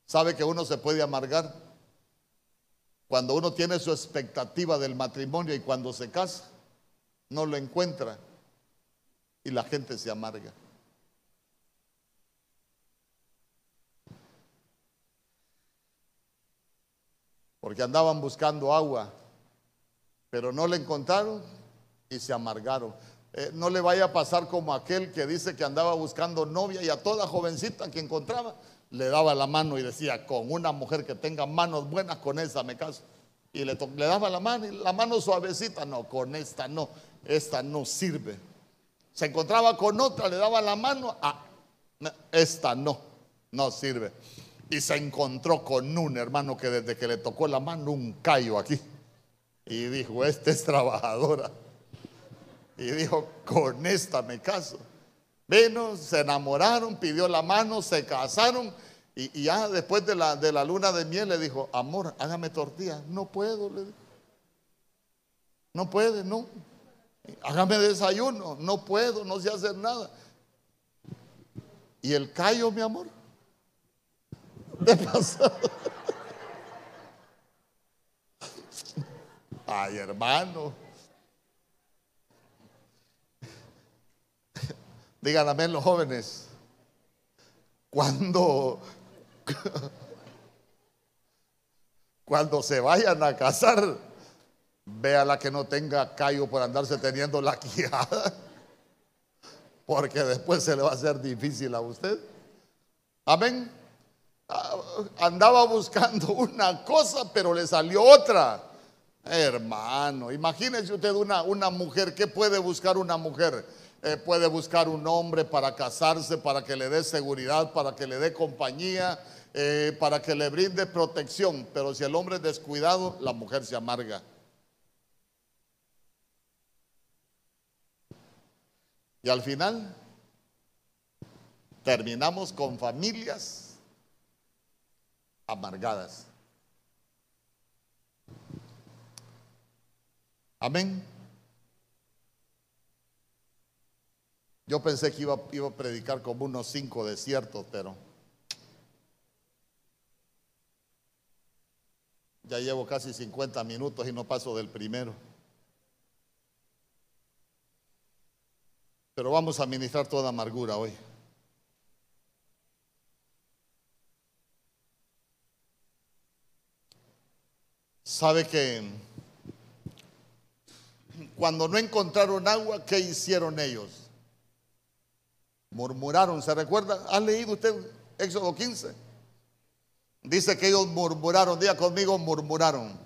¿Sabe que uno se puede amargar? Cuando uno tiene su expectativa del matrimonio y cuando se casa, no lo encuentra y la gente se amarga. Porque andaban buscando agua, pero no le encontraron y se amargaron. Eh, no le vaya a pasar como aquel que dice que andaba buscando novia y a toda jovencita que encontraba le daba la mano y decía, con una mujer que tenga manos buenas, con esa me caso. Y le, daba la mano y la mano suavecita, no, con esta no, esta no sirve. Se encontraba con otra, le daba la mano, ah, esta no, no sirve. Y se encontró con un hermano que desde que le tocó la mano un callo aquí. Y dijo, esta es trabajadora. Y dijo, con esta me caso. Vino, se enamoraron, pidió la mano, se casaron. Y, ya después de la, de la, luna de miel le dijo, amor, hágame tortilla. No puedo, le dijo. No puede, no. Hágame desayuno. No puedo, no sé hacer nada. Y el callo, mi amor de pasado. Ay, hermano. Díganme los jóvenes, cuando, cuando se vayan a casar, vea la que no tenga callo por andarse teniendo la quijada, porque después se le va a hacer difícil a usted. Amén. Ah, andaba buscando una cosa, pero le salió otra. Hermano, imagínese usted una, una mujer, ¿qué puede buscar una mujer? eh, puede buscar un hombre para casarse, para que le dé seguridad, para que le dé compañía, eh, para que le brinde protección. Pero si el hombre es descuidado, la mujer se amarga. Y al final terminamos con familias amargadas. Amén. Yo pensé que iba, iba, a predicar como unos cinco desiertos, pero ya llevo casi 50 minutos y no paso del primero. Pero vamos a ministrar toda amargura hoy. Sabe que cuando no encontraron agua, ¿qué hicieron ellos? Murmuraron, ¿se recuerda? ¿Ha leído usted Éxodo 15? Dice que ellos murmuraron, diga conmigo, murmuraron.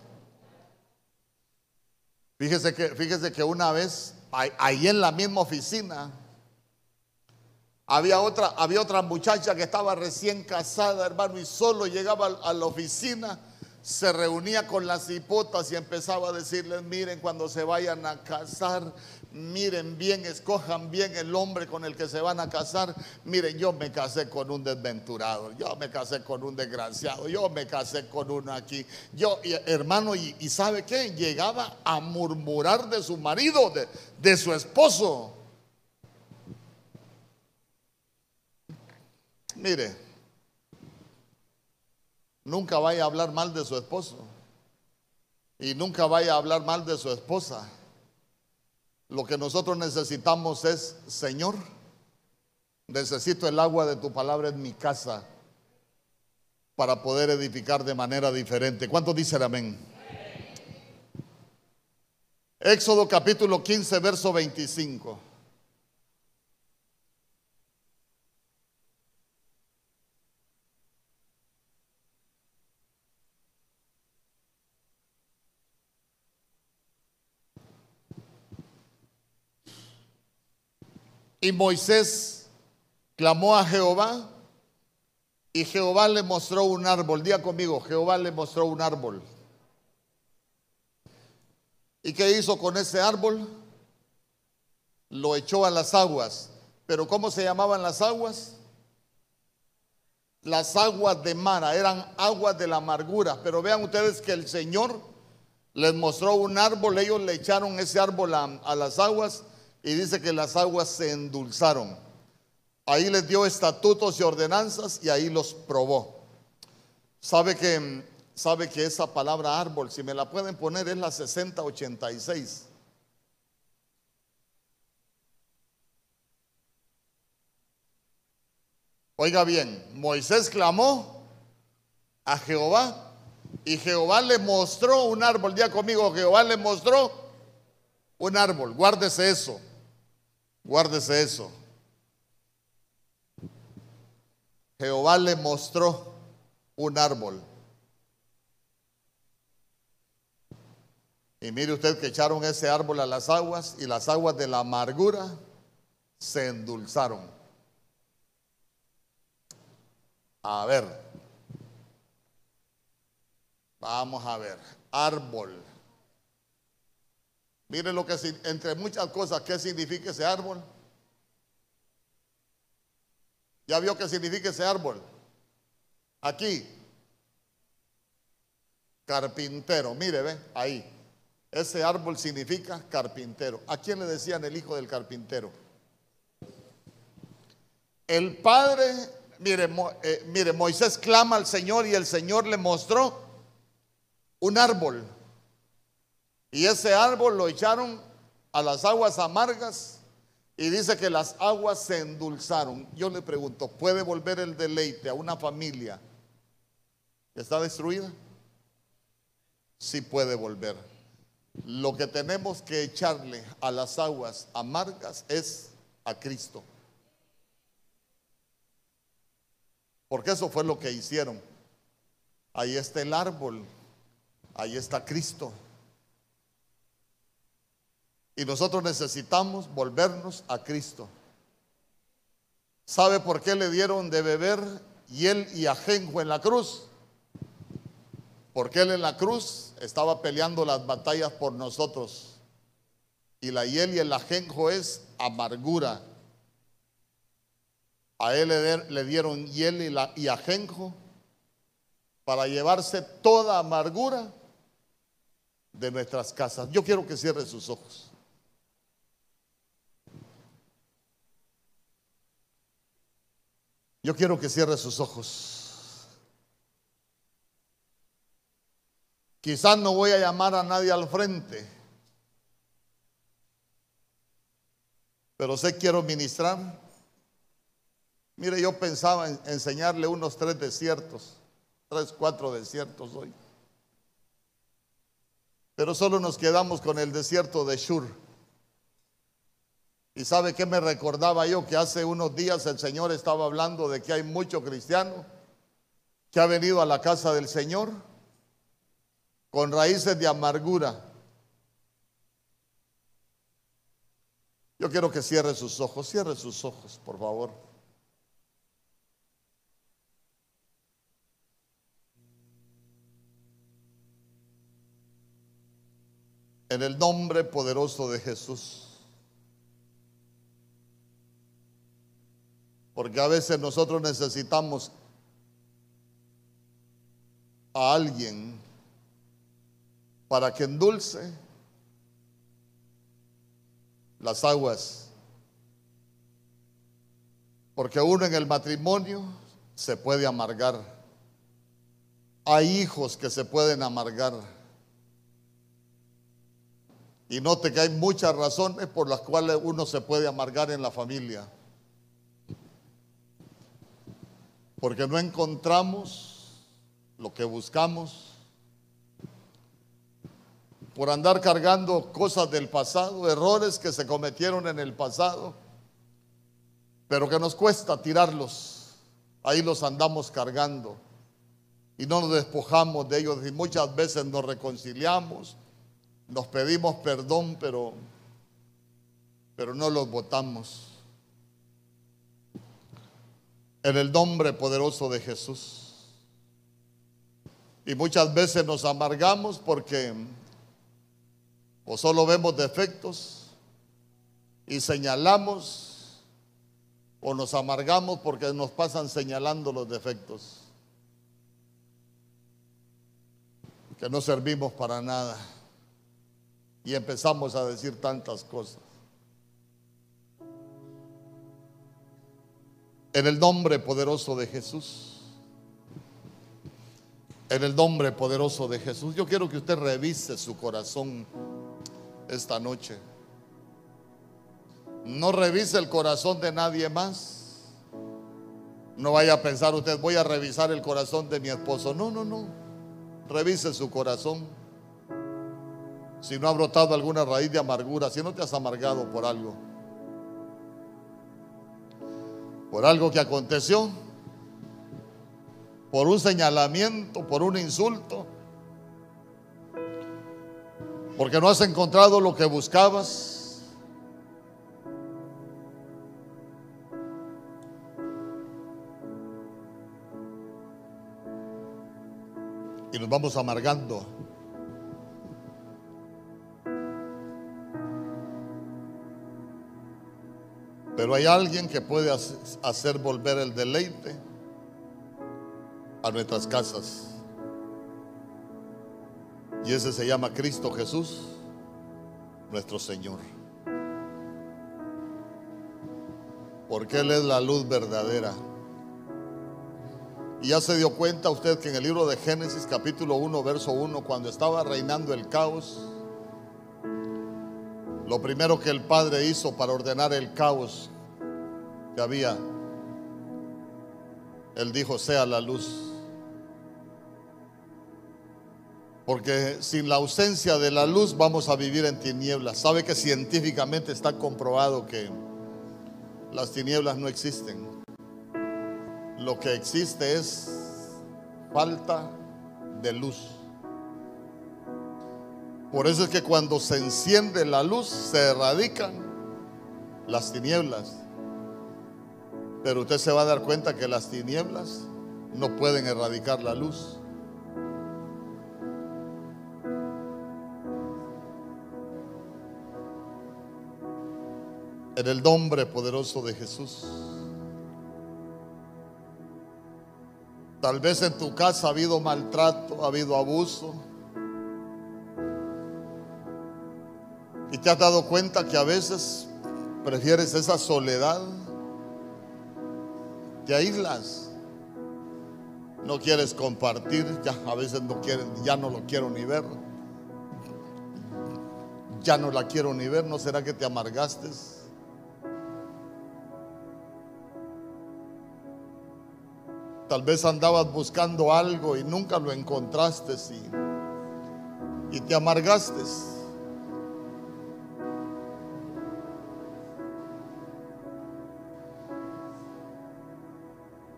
Fíjese que, fíjese que una vez, ahí en la misma oficina, había otra, había otra muchacha que estaba recién casada, hermano, y solo llegaba a la oficina se reunía con las hipotas y empezaba a decirles, miren cuando se vayan a casar, miren bien, escojan bien el hombre con el que se van a casar. Miren, yo me casé con un desventurado, yo me casé con un desgraciado, yo me casé con uno aquí. Yo, hermano, y, ¿sabe qué? Llegaba a murmurar de su marido, de, de su esposo. Mire, nunca vaya a hablar mal de su esposo y nunca vaya a hablar mal de su esposa. Lo que nosotros necesitamos es, Señor, necesito el agua de tu palabra en mi casa para poder edificar de manera diferente. ¿Cuántos dicen amén? Éxodo capítulo 15, verso 25. Y Moisés clamó a Jehová y Jehová le mostró un árbol. Día conmigo, Jehová le mostró un árbol. ¿Y qué hizo con ese árbol? Lo echó a las aguas. ¿Pero cómo se llamaban las aguas? Las aguas de Mara, eran aguas de la amargura. Pero vean ustedes que el Señor les mostró un árbol, ellos le echaron ese árbol a, a las aguas y dice que las aguas se endulzaron. Ahí les dio estatutos y ordenanzas y ahí los probó. Sabe que, sabe que esa palabra árbol, si me la pueden poner, es la 6086. Oiga bien, Moisés clamó a Jehová y Jehová le mostró un árbol. Día conmigo, Jehová le mostró un árbol. Guárdese eso. Guárdese eso. Jehová le mostró un árbol. Y mire usted que echaron ese árbol a las aguas y las aguas de la amargura se endulzaron. A ver, vamos a ver, árbol. Mire lo que, entre muchas cosas, ¿qué significa ese árbol? ¿Ya vio qué significa ese árbol? Aquí. Carpintero. Mire, ve, ahí. Ese árbol significa carpintero. ¿A quién le decían el hijo del carpintero? El padre, mire, eh, mire, Moisés clama al Señor y el Señor le mostró un árbol. Y ese árbol lo echaron a las aguas amargas y dice que las aguas se endulzaron. Yo le pregunto, ¿puede volver el deleite a una familia que está destruida? Sí puede volver. Lo que tenemos que echarle a las aguas amargas es a Cristo. Porque eso fue lo que hicieron. Ahí está el árbol, ahí está Cristo. Y nosotros necesitamos volvernos a Cristo. ¿Sabe por qué le dieron de beber hiel y ajenjo en la cruz? Porque Él en la cruz estaba peleando las batallas por nosotros. Y la hiel y el ajenjo es amargura. A Él le, dieron hiel y, y ajenjo para llevarse toda amargura de nuestras casas. Yo quiero que cierre sus ojos. Yo quiero que cierre sus ojos. Quizás no voy a llamar a nadie al frente, pero sé quiero ministrar. Mire, yo pensaba en enseñarle unos tres desiertos, tres, cuatro desiertos hoy. Pero solo nos quedamos con el desierto de Shur. Y sabe que me recordaba yo que hace unos días el Señor estaba hablando de que hay muchos cristianos que ha venido a la casa del Señor con raíces de amargura. Yo quiero que cierre sus ojos, cierre sus ojos, por favor. En el nombre poderoso de Jesús. Porque a veces nosotros necesitamos a alguien para que endulce las aguas. Porque uno en el matrimonio se puede amargar. Hay hijos que se pueden amargar. Y note que hay muchas razones por las cuales uno se puede amargar en la familia. Porque no encontramos lo que buscamos, por andar cargando cosas del pasado, errores que se cometieron en el pasado, pero que nos cuesta tirarlos, ahí los andamos cargando y no nos despojamos de ellos. Y muchas veces nos reconciliamos, nos pedimos perdón, pero, pero no los votamos en el nombre poderoso de Jesús. Y muchas veces nos amargamos porque o solo vemos defectos y señalamos o nos amargamos porque nos pasan señalando los defectos. Que no servimos para nada. Y empezamos a decir tantas cosas. En el nombre poderoso de Jesús. En el nombre poderoso de Jesús. Yo quiero que usted revise su corazón esta noche. No revise el corazón de nadie más. No vaya a pensar usted, voy a revisar el corazón de mi esposo. No, no, no. Revise su corazón. Si no ha brotado alguna raíz de amargura, si no te has amargado por algo por algo que aconteció, por un señalamiento, por un insulto, porque no has encontrado lo que buscabas. Y nos vamos amargando. Pero hay alguien que puede hacer volver el deleite a nuestras casas. Y ese se llama Cristo Jesús, nuestro Señor. Porque Él es la luz verdadera. Y ya se dio cuenta usted que en el libro de Génesis capítulo 1, verso 1, cuando estaba reinando el caos, lo primero que el Padre hizo para ordenar el caos que había, Él dijo, sea la luz. Porque sin la ausencia de la luz vamos a vivir en tinieblas. Sabe que científicamente está comprobado que las tinieblas no existen. Lo que existe es falta de luz. Por eso es que cuando se enciende la luz se erradican las tinieblas. Pero usted se va a dar cuenta que las tinieblas no pueden erradicar la luz. En el nombre poderoso de Jesús. Tal vez en tu casa ha habido maltrato, ha habido abuso. Te has dado cuenta que a veces prefieres esa soledad. Te aíslas. No quieres compartir, ya a veces no ya no lo quiero ni ver. Ya no la quiero ni ver, ¿no será que te amargaste? Tal vez andabas buscando algo y nunca lo encontraste y, y te amargaste.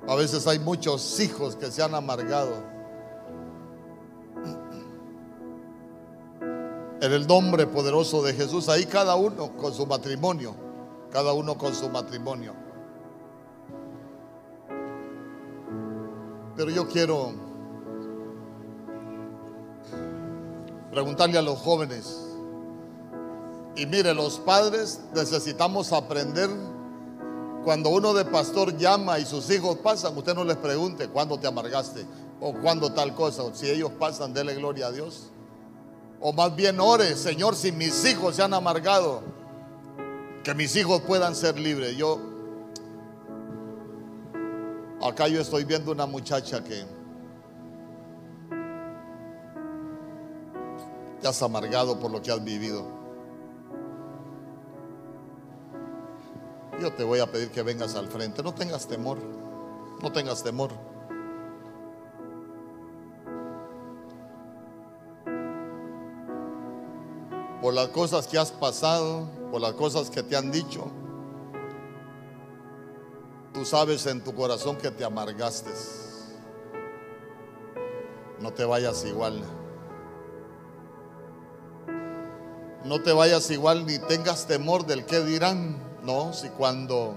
A veces hay muchos hijos que se han amargado. En el nombre poderoso de Jesús, ahí cada uno con su matrimonio, cada uno con su matrimonio. Pero yo quiero preguntarle a los jóvenes. Y mire, los padres necesitamos aprender. Cuando uno de pastor llama y sus hijos pasan, usted no les pregunte cuándo te amargaste o cuándo tal cosa. Si ellos pasan, dele gloria a Dios. O más bien ore, Señor, si mis hijos se han amargado, que mis hijos puedan ser libres. Yo Acá yo estoy viendo una muchacha que te has amargado por lo que has vivido. Yo te voy a pedir que vengas al frente. No tengas temor. No tengas temor. Por las cosas que has pasado, por las cosas que te han dicho. Tú sabes en tu corazón que te amargaste. No te vayas igual. No te vayas igual ni tengas temor del que dirán. No, si cuando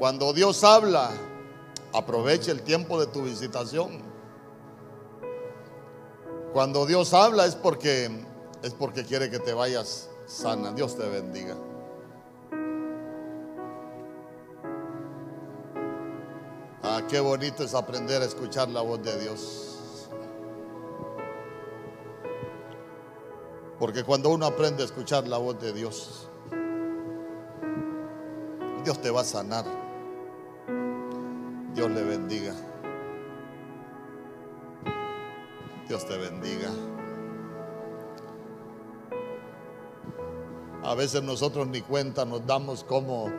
cuando Dios habla, aproveche el tiempo de tu visitación. Cuando Dios habla es porque es porque quiere que te vayas sana. Dios te bendiga. Ah, qué bonito es aprender a escuchar la voz de Dios. Porque cuando uno aprende a escuchar la voz de Dios, Dios te va a sanar. Dios le bendiga. Dios te bendiga. A veces nosotros ni cuenta nos damos como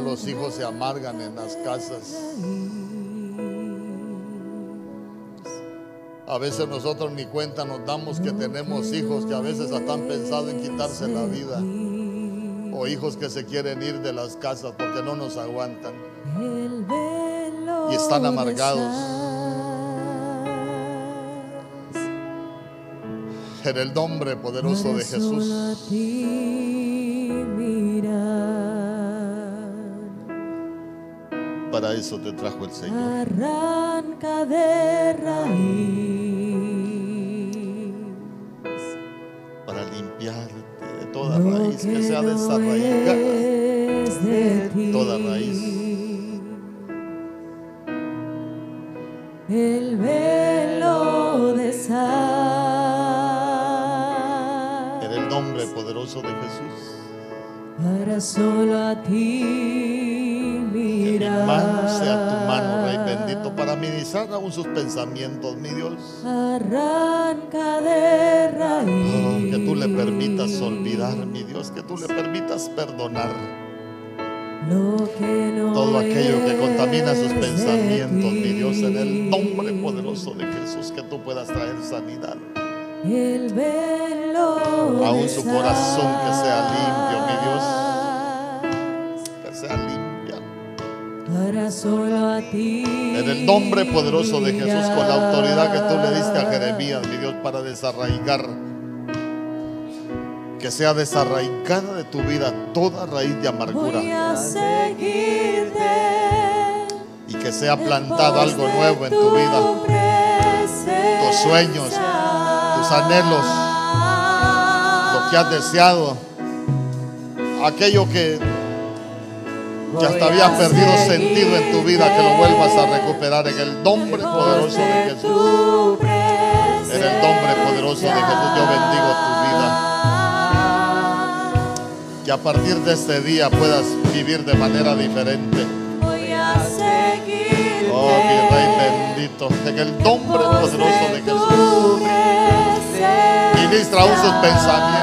los hijos se amargan en las casas. A veces nosotros ni cuenta nos damos que tenemos hijos que a veces están pensando en quitarse la vida. Hijos que se quieren ir de las casas porque no nos aguantan. Y están amargados. En el nombre poderoso de Jesús. Para eso te trajo el Señor. Arranca de raíz. Toda raíz que sea desarraigada. De Toda raíz. El velo de sal. En el nombre poderoso de Jesús. Para solo a ti mi mano sea tu mano, Rey bendito, para ministrar aún sus pensamientos, mi Dios. Arranca de Oh, raíz. que tú le permitas olvidar, mi Dios, que tú le permitas perdonar Lo que no todo aquello que contamina sus pensamientos, mi Dios, en el nombre poderoso de Jesús, que tú puedas traer sanidad. El velo Aún su corazón que sea limpio, mi sal. Solo a ti. En el nombre poderoso de Jesús, con la autoridad que tú le diste a Jeremías, mi Dios, para desarraigar, que sea desarraigada de tu vida toda raíz de amargura Voy a seguirte. y que sea plantado algo nuevo en tu vida, tus sueños, tus anhelos, lo que has deseado, aquello que ya hasta había perdido sentido en tu vida, que lo vuelvas a recuperar en el nombre poderoso de Jesús. En el nombre poderoso de Jesús yo bendigo tu vida. Que a partir de este día puedas vivir de manera diferente. Oh, mi Rey bendito. En el nombre poderoso de Jesús. Ministra aún sus pensamientos.